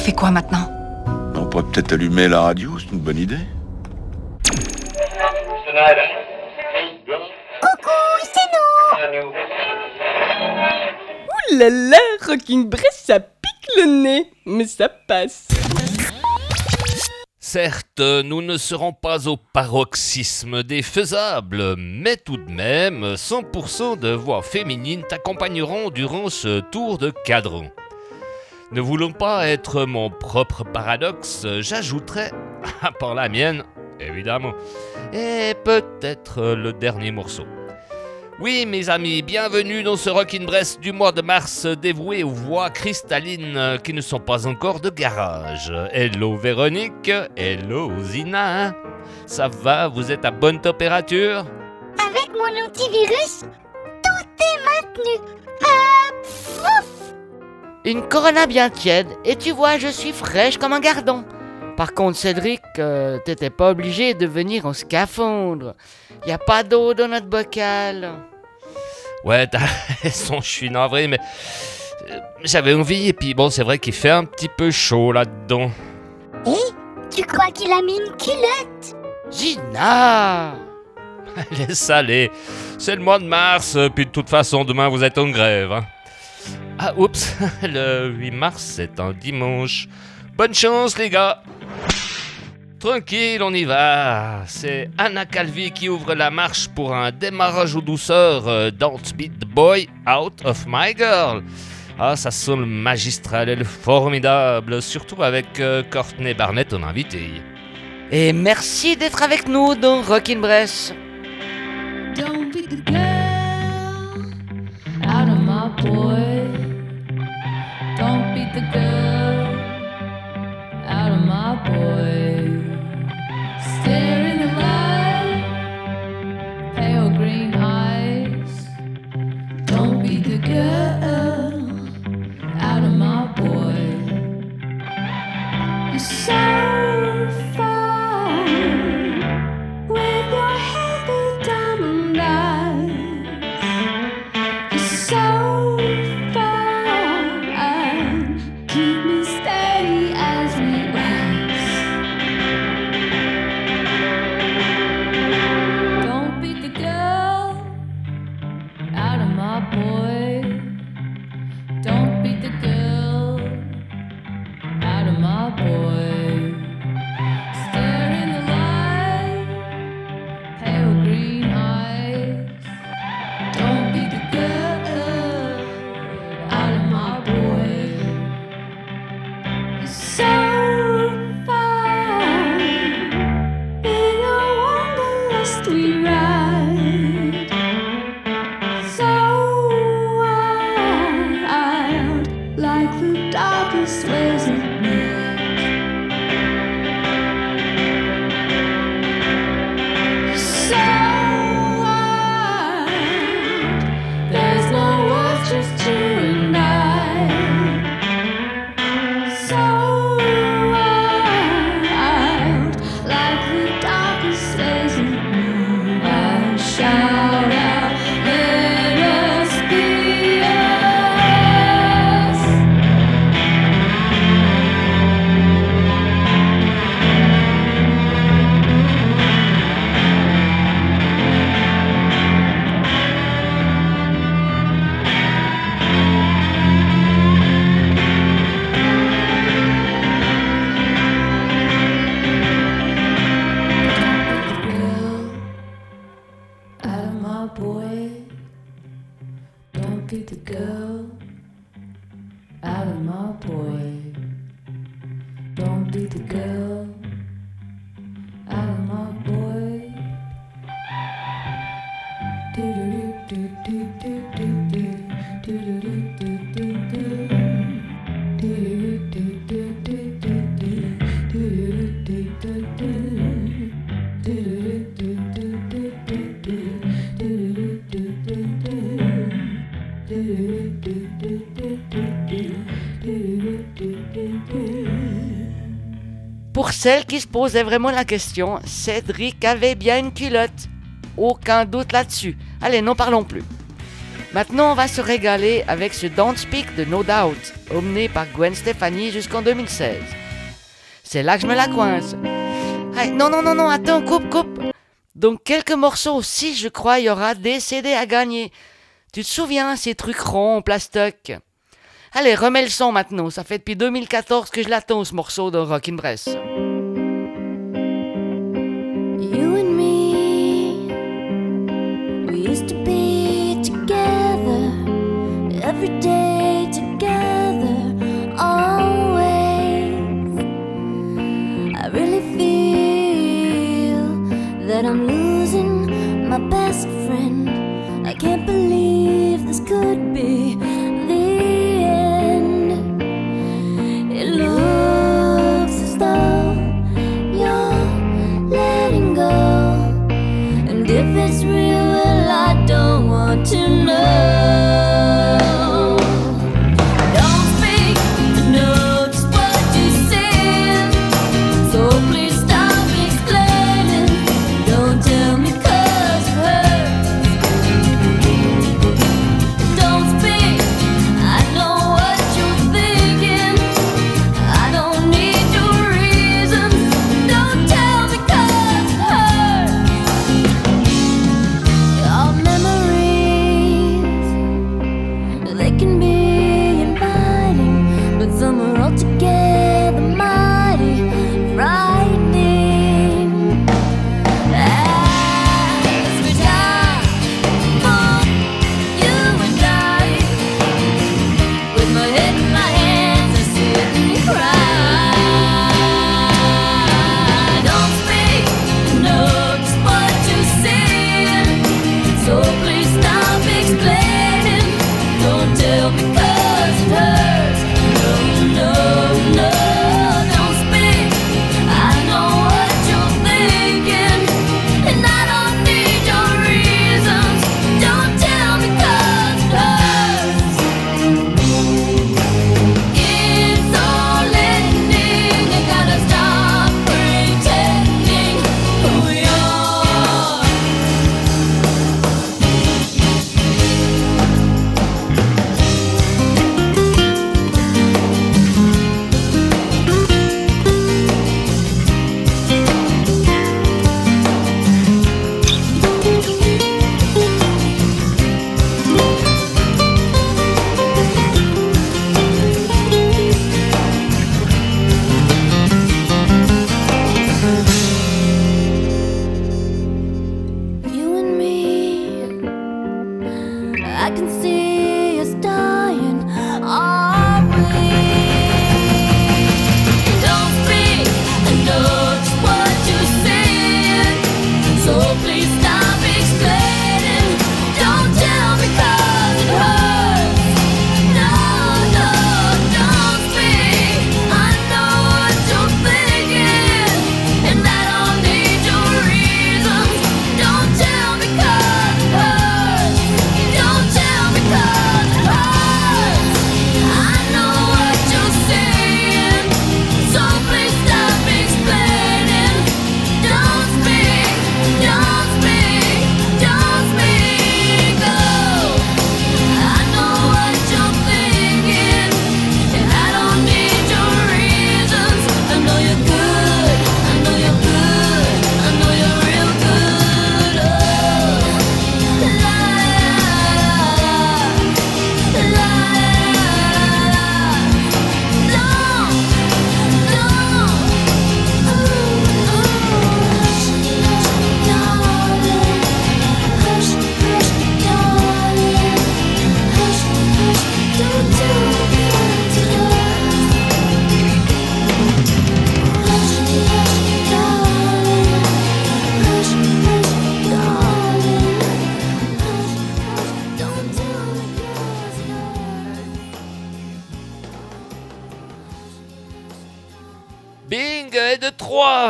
fait quoi maintenant On pourrait peut-être allumer la radio, c'est une bonne idée. Coucou, c'est nous Ouh là là, Rocking Bress, ça pique le nez, mais ça passe. Certes, nous ne serons pas au paroxysme des faisables, mais tout de même, 100% de voix féminines t'accompagneront durant ce tour de cadran. Ne voulant pas être mon propre paradoxe, j'ajouterai, à part la mienne, évidemment, et peut-être le dernier morceau. Oui, mes amis, bienvenue dans ce Rockin' Brest du mois de mars dévoué aux voix cristallines qui ne sont pas encore de garage. Hello Véronique, hello Zina. Ça va, vous êtes à bonne température? Avec mon antivirus, tout est maintenu. Fouf Une Corona bien tiède, et tu vois, je suis fraîche comme un gardon. Par contre, Cédric, euh, t'étais pas obligé de venir en scaphandre. Y a pas d'eau dans notre bocal. Ouais, t'as raison, je suis navré, mais euh, j'avais envie, et puis bon, c'est vrai qu'il fait un petit peu chaud là-dedans. Et tu crois qu'il a mis une culotte? Gina Laisse aller, c'est le mois de mars, euh, puis de toute façon, demain vous êtes en grève. hein. Ah, oups, le 8 mars, c'est un dimanche. Bonne chance, les gars Tranquille, on y va. C'est Anna Calvi qui ouvre la marche pour un démarrage aux douceurs euh, Don't Beat the Boy Out of My Girl. Ah, ça sonne magistral et le formidable, surtout avec euh, Courtney Barnett en invité. Et merci d'être avec nous dans Rockin' Bress. Don't be the girl out of my boy. Celle qui se posait vraiment la question, Cédric avait bien une culotte. Aucun doute là-dessus. Allez, n'en parlons plus. Maintenant, on va se régaler avec ce Don't Speak de No Doubt, emmené par Gwen Stefani jusqu'en 2016. C'est là que je me la coince. Non, non, non, non, attends, coupe, coupe. Donc, quelques morceaux aussi, je crois, il y aura des CD à gagner. Tu te souviens, ces trucs ronds en plastoc? Allez, remets le son maintenant. Ça fait depuis 2014 que je l'attends, ce morceau de Rockin' every day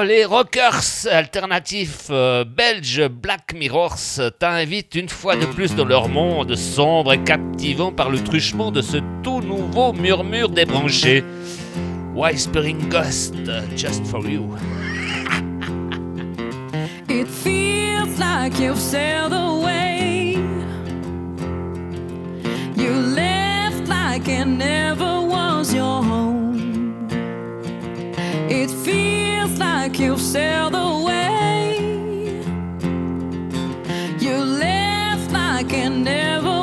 Les rockers alternatifs euh, belges Black Mirrors t'invitent une fois de plus dans leur monde sombre et captivant par le truchement de ce tout nouveau murmure des débranché. Whispering Ghost, just for you. It feels like you've sailed away. You left like it never was your home. it feels like you've sailed away. You left like it never.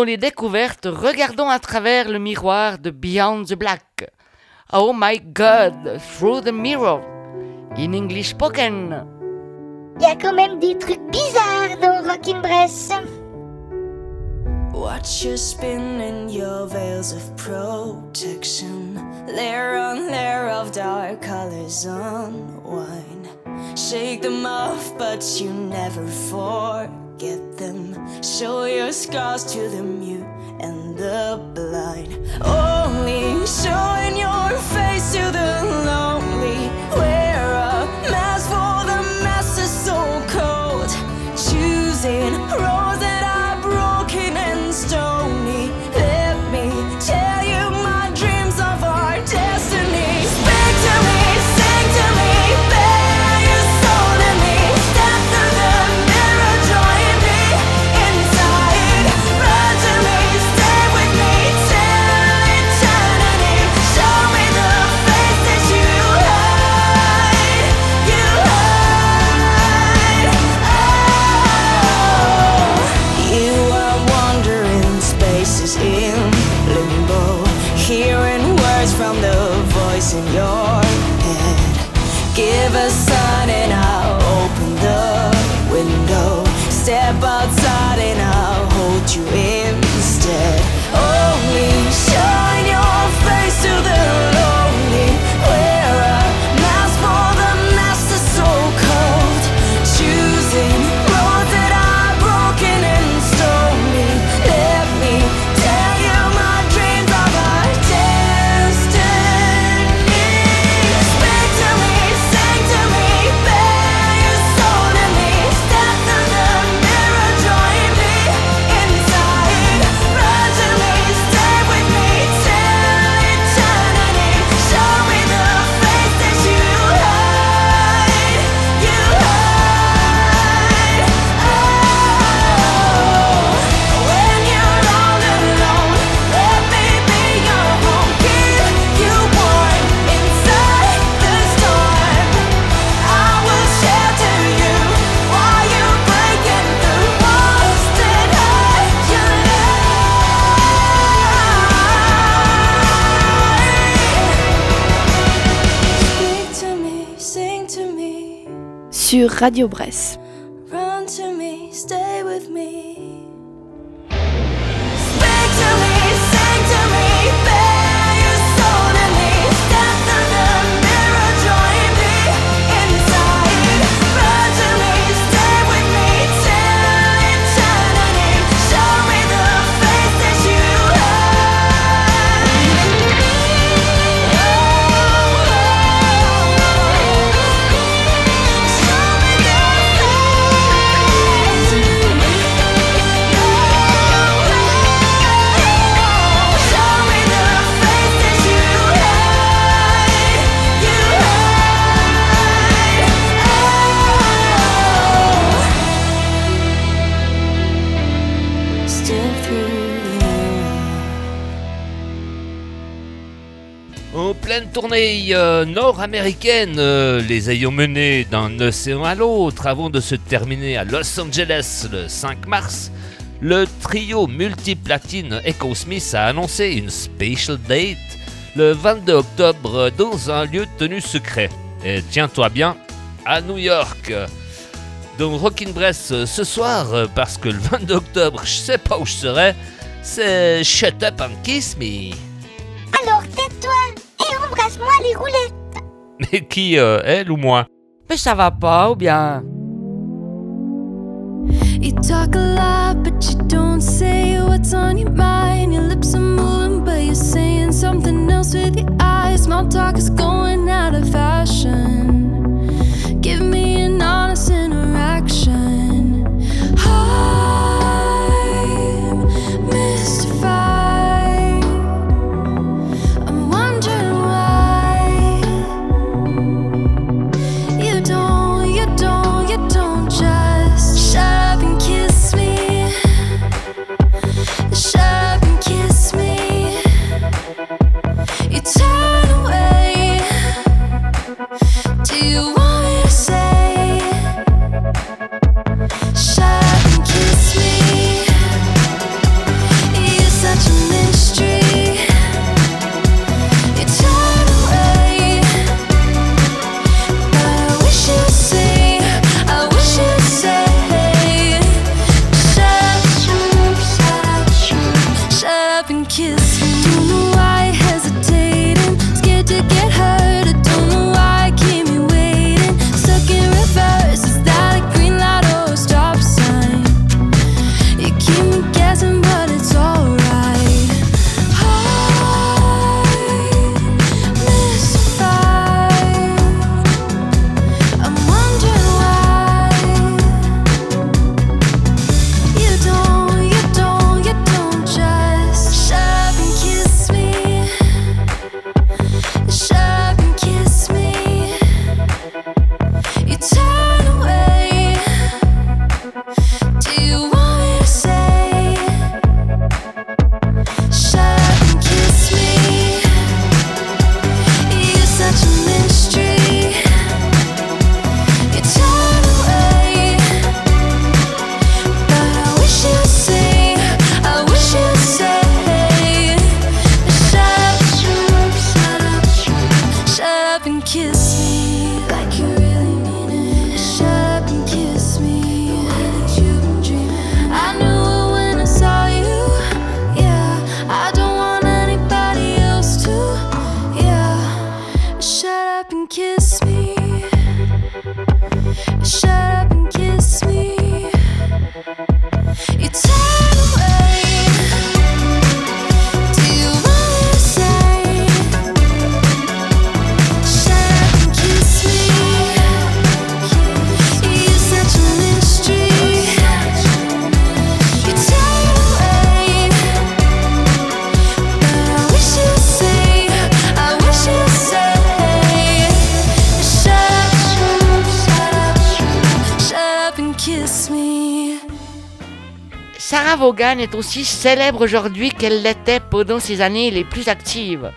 dans les découvertes, regardons à travers le miroir de Beyond the Black. Oh my god, through the mirror. In English spoken. Il y a quand même des trucs bizarres dans Rockin' Bress. Watch your spin in your veils of protection. Layer on layer of dark colors unwind. Shake them off, but you never forget. forget them. Show your scars to the mute and the blind. Only showing your face. Radio Bresse. Tournée euh, nord-américaine, euh, les ayant menés d'un océan à l'autre avant de se terminer à Los Angeles le 5 mars, le trio multiplatine Echo Smith a annoncé une special date le 22 octobre dans un lieu tenu secret. Et tiens-toi bien, à New York. Dans Rockin' Bress ce soir, parce que le 22 octobre, je sais pas où je serai, c'est Shut Up and Kiss Me. Mais qui, euh, elle ou moi? Mais ça va pas ou bien? You talk a lot, but you don't say what's on your mind. Your lips are moving, but you're saying something else with your eyes. Small talk is going out of fashion. You Est aussi célèbre aujourd'hui qu'elle l'était pendant ses années les plus actives.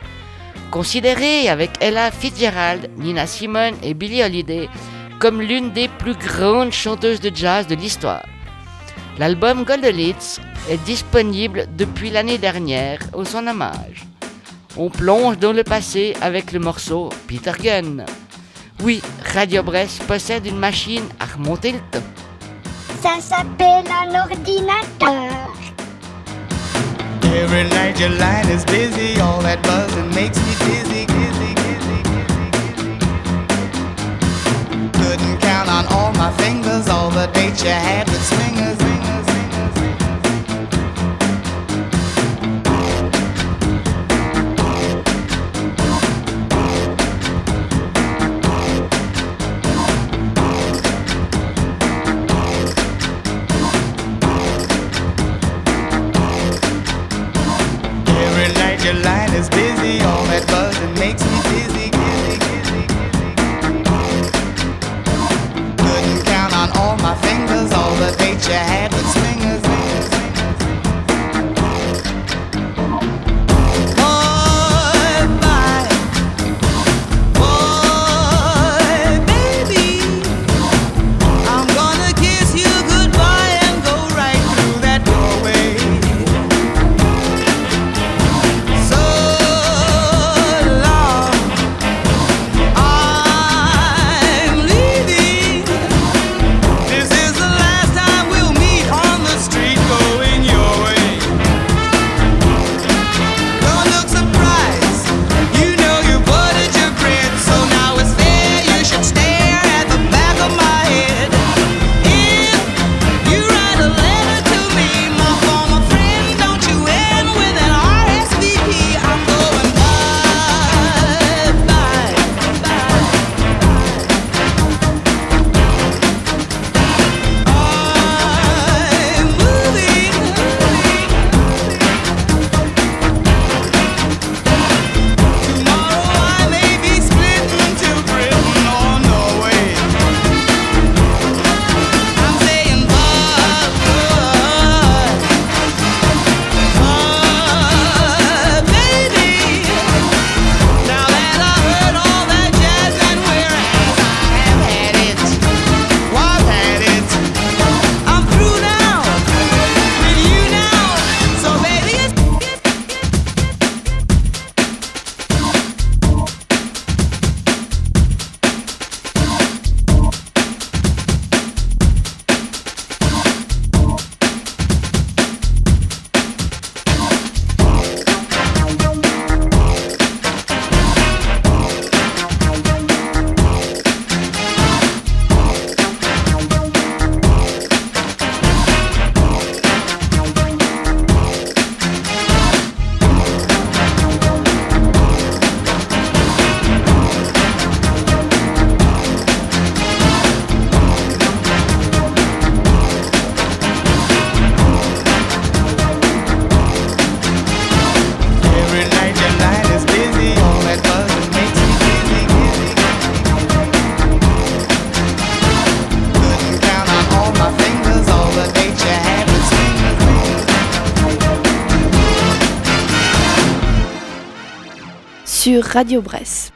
Considérée avec Ella Fitzgerald, Nina Simone et Billie Holiday comme l'une des plus grandes chanteuses de jazz de l'histoire. L'album Golden est disponible depuis l'année dernière au son hommage. On plonge dans le passé avec le morceau Peter Gunn. Oui, Radio Brest possède une machine à remonter le temps. Ça s'appelle un ordinateur. Every night your line is busy, all that buzzing makes me dizzy, dizzy, dizzy, dizzy. Couldn't count on all my fingers, all the dates you had with swingers. sur Radio Bresse.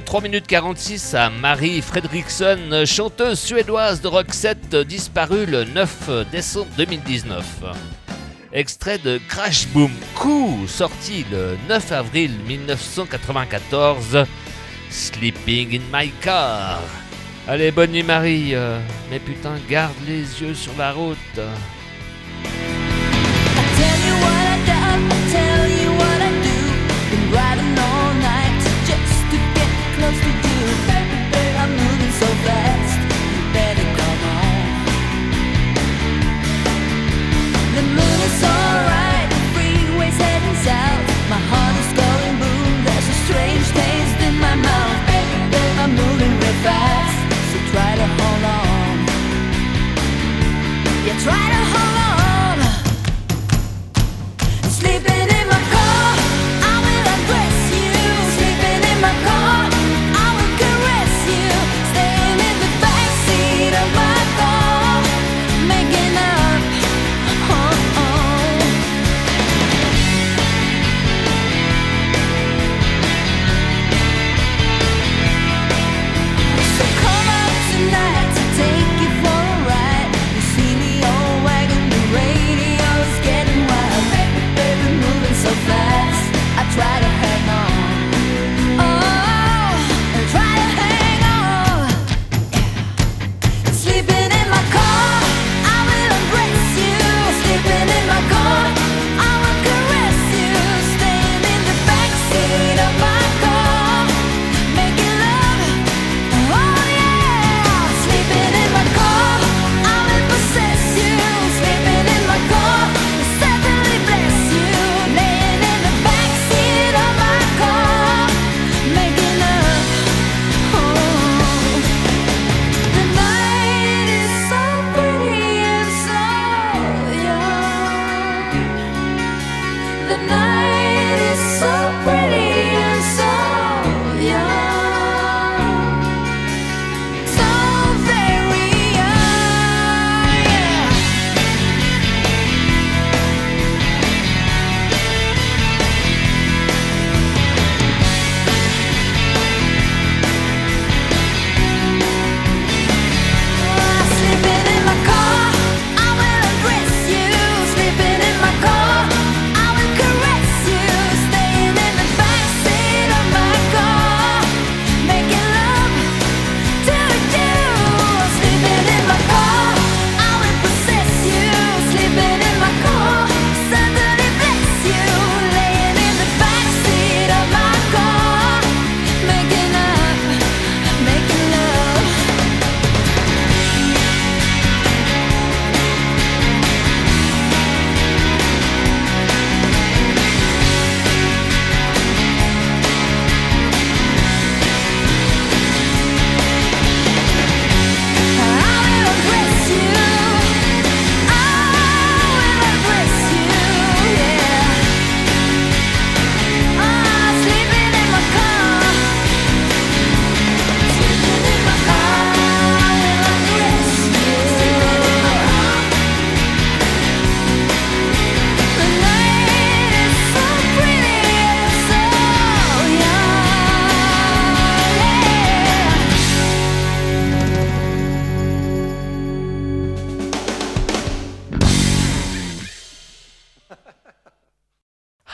3 minutes 46 à Marie Fredriksson, chanteuse suédoise de rock Roxette disparue le 9 décembre 2019. Extrait de Crash Boom Coup, sorti le 9 avril 1994, Sleeping in My Car. Allez, bonne nuit Marie, euh, mais putain, garde les yeux sur la route.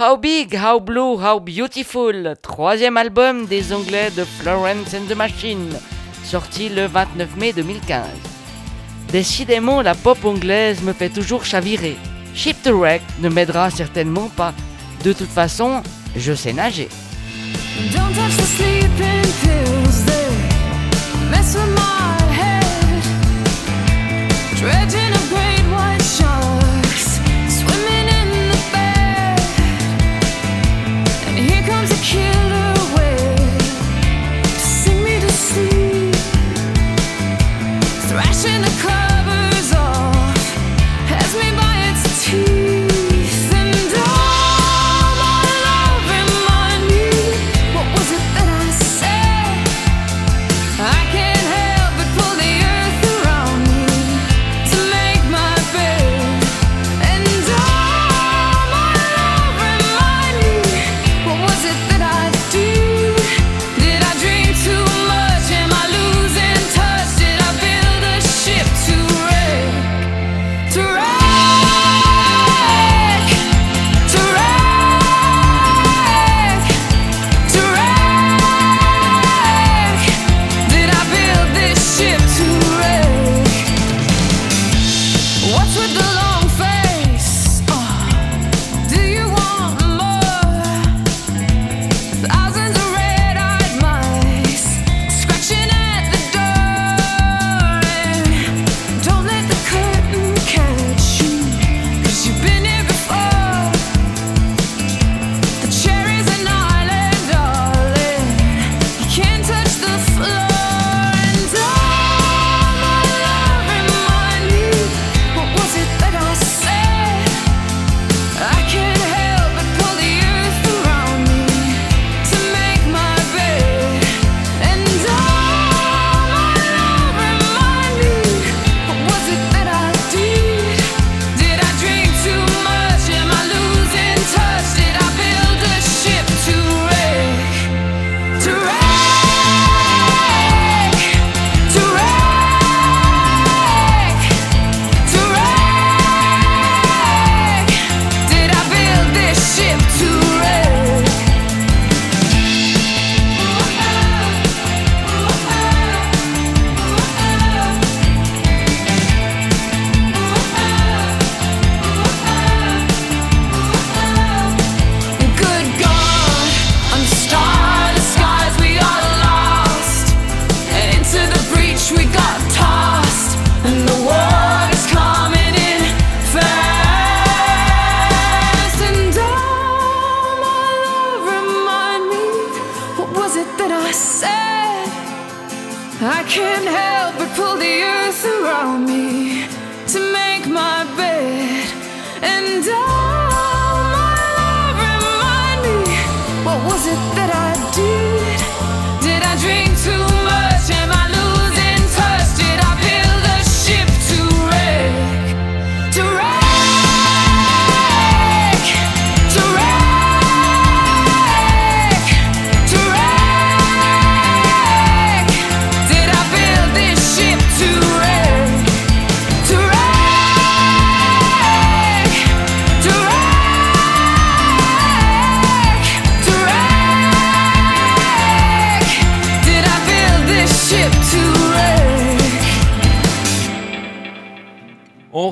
How Big, How Blue, How Beautiful, troisième album des Anglais de Florence and the Machine, sorti le 29 mai 2015. Décidément, la pop anglaise me fait toujours chavirer. Ship the Wreck ne m'aidera certainement pas. De toute façon, je sais nager. Don't touch the sleeping pills, they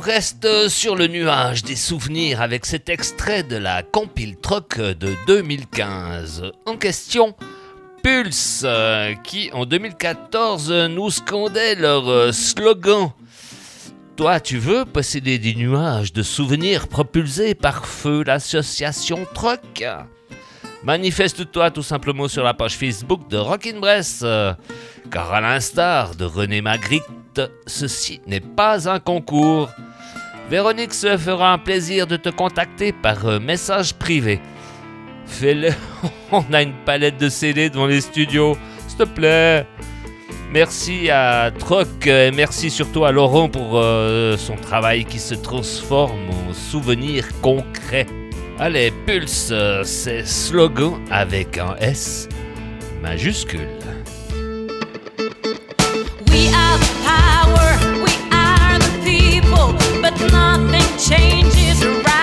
reste sur le nuage des souvenirs avec cet extrait de la Compile Troc de 2015. En question, Pulse, euh, qui en 2014 nous scandait leur euh, slogan. Toi, tu veux posséder des nuages de souvenirs propulsés par feu l'association Troc? Manifeste-toi tout simplement sur la page Facebook de Rockin' Bress, euh, car à l'instar de René Magritte, ceci n'est pas un concours. Véronique se fera un plaisir de te contacter par euh, message privé. Fais-le, on a une palette de CD devant les studios, s'il te plaît. Merci à Troc et merci surtout à Laurent pour euh, son travail qui se transforme en souvenirs concrets. Allez, Pulse, euh, c'est slogan avec un S majuscule. We are the power, we are the people, nothing changes around.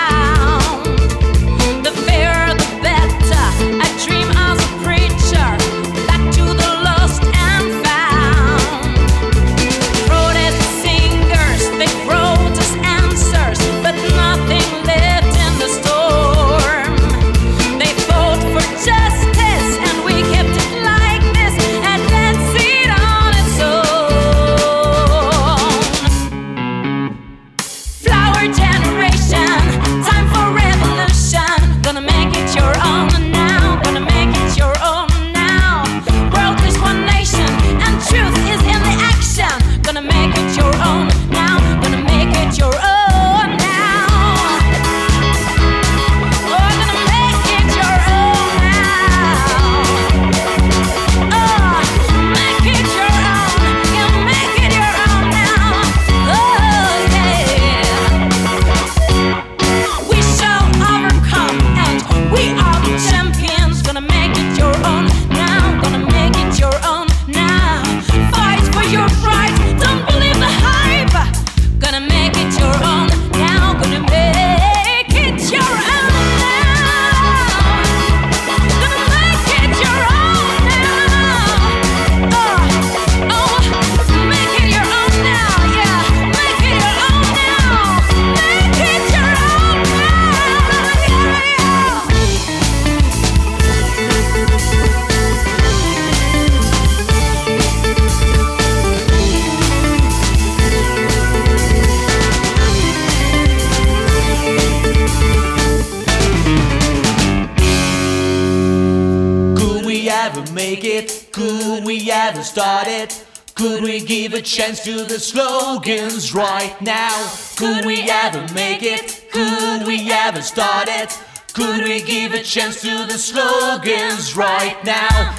A chance to the slogans right now? Could we ever make it? Could we ever start it? Could we give a chance to the slogans right now?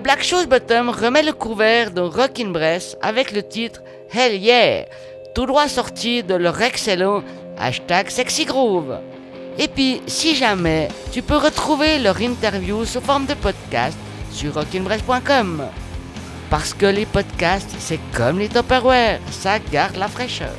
Black Shoes Bottom remet le couvert de Rockin' Bress avec le titre Hell Yeah, tout droit sorti de leur excellent hashtag Sexy Groove. Et puis, si jamais, tu peux retrouver leur interview sous forme de podcast sur rockinbress.com. Parce que les podcasts, c'est comme les Tupperware, ça garde la fraîcheur.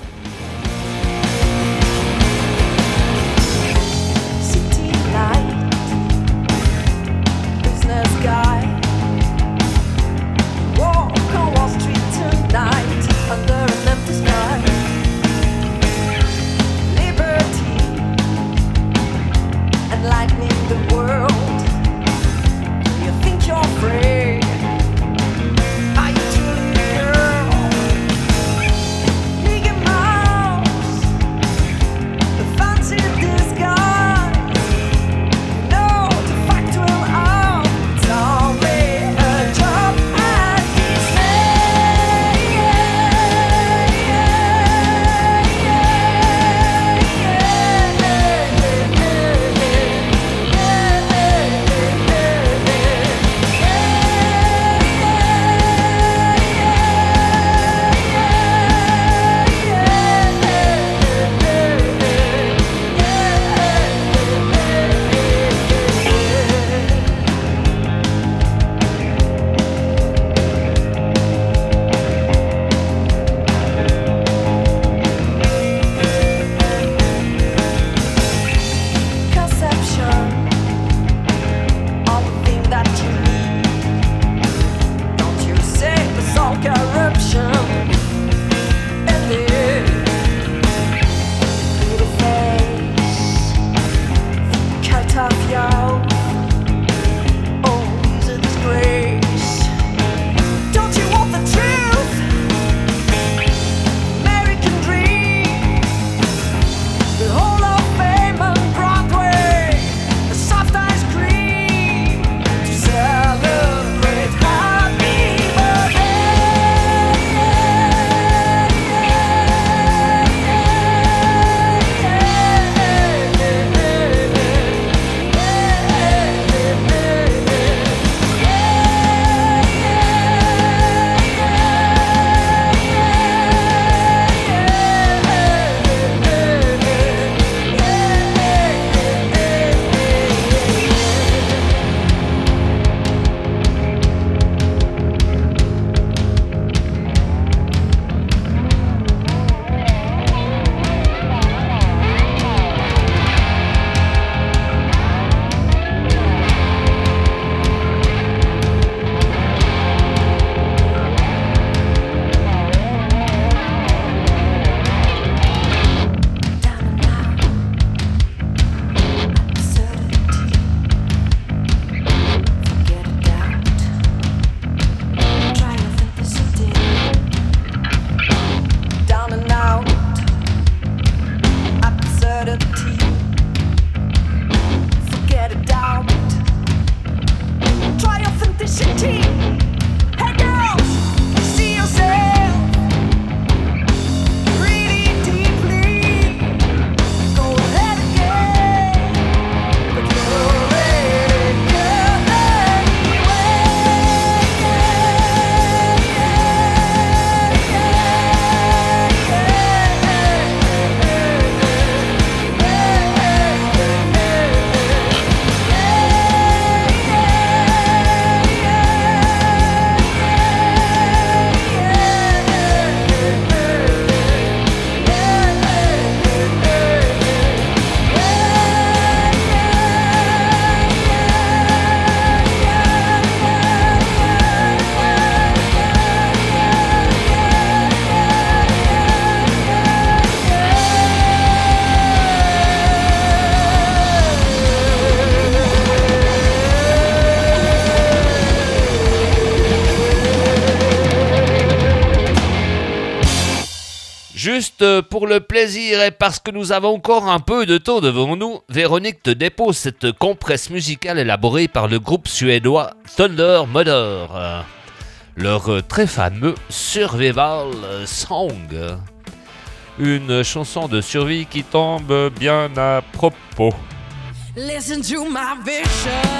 Juste pour le plaisir et parce que nous avons encore un peu de temps devant nous, Véronique te dépose cette compresse musicale élaborée par le groupe suédois Thunder Mother. Leur très fameux Survival Song. Une chanson de survie qui tombe bien à propos. Listen to my vision.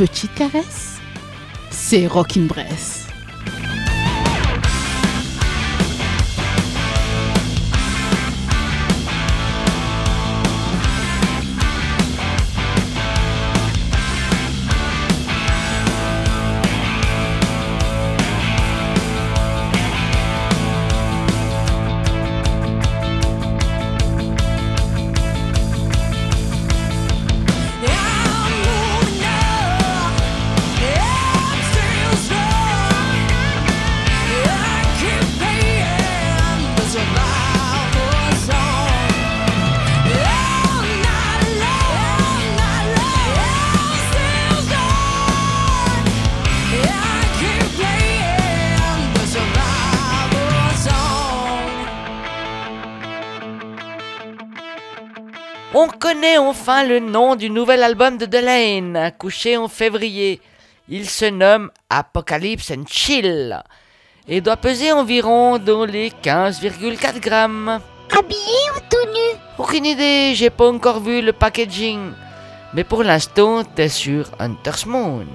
Petite caresse C'est Rockin' Bress. Enfin le nom du nouvel album de Delaine, couché en février. Il se nomme Apocalypse and Chill et doit peser environ dans les 15,4 grammes. Habillé ou tout nu? Aucune idée, j'ai pas encore vu le packaging. Mais pour l'instant, t'es sur Hunter's Moon.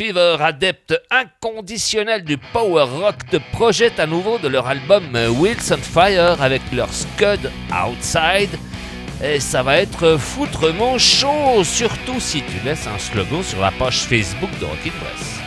Fever, adepte inconditionnel du power rock, te projette à nouveau de leur album euh, Wheels on Fire avec leur Scud Outside. Et ça va être foutrement chaud, surtout si tu laisses un slogan sur la page Facebook de Rockin' Press.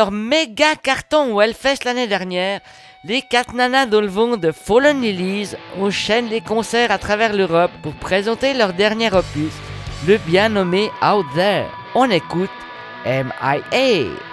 leur méga carton au l'année dernière, les quatre nanas d'Olvon de Fallen Lilies enchaînent les concerts à travers l'Europe pour présenter leur dernier opus, le bien nommé Out There. On écoute MIA.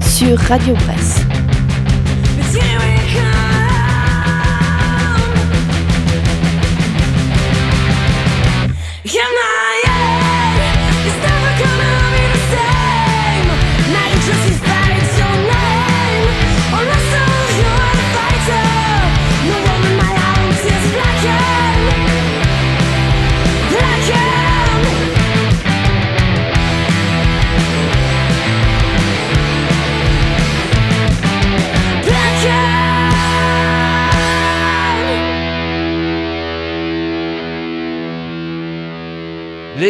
Sur Radio Bresse.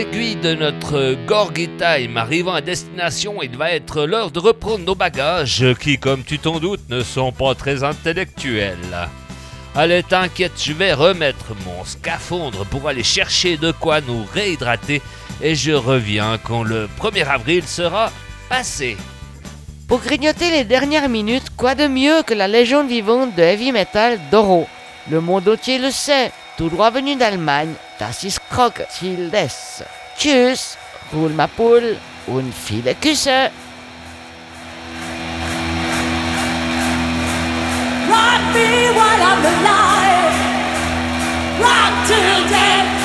L'aiguille de notre Gorgie Time arrivant à destination, il va être l'heure de reprendre nos bagages qui, comme tu t'en doutes, ne sont pas très intellectuels. Allez, t'inquiète, je vais remettre mon scaphandre pour aller chercher de quoi nous réhydrater et je reviens quand le 1er avril sera passé. Pour grignoter les dernières minutes, quoi de mieux que la légende vivante de heavy metal Doro? Le monde entier le sait, tout droit venu d'Allemagne, das ist Krokodildes. Tschüss, roule ma poule, und viele Küsse. Rock me while I'm alive. Rock till death.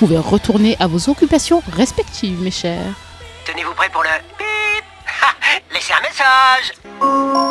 Pouvez retourner à vos occupations respectives, mes chers. Tenez-vous prêts pour le Laissez un message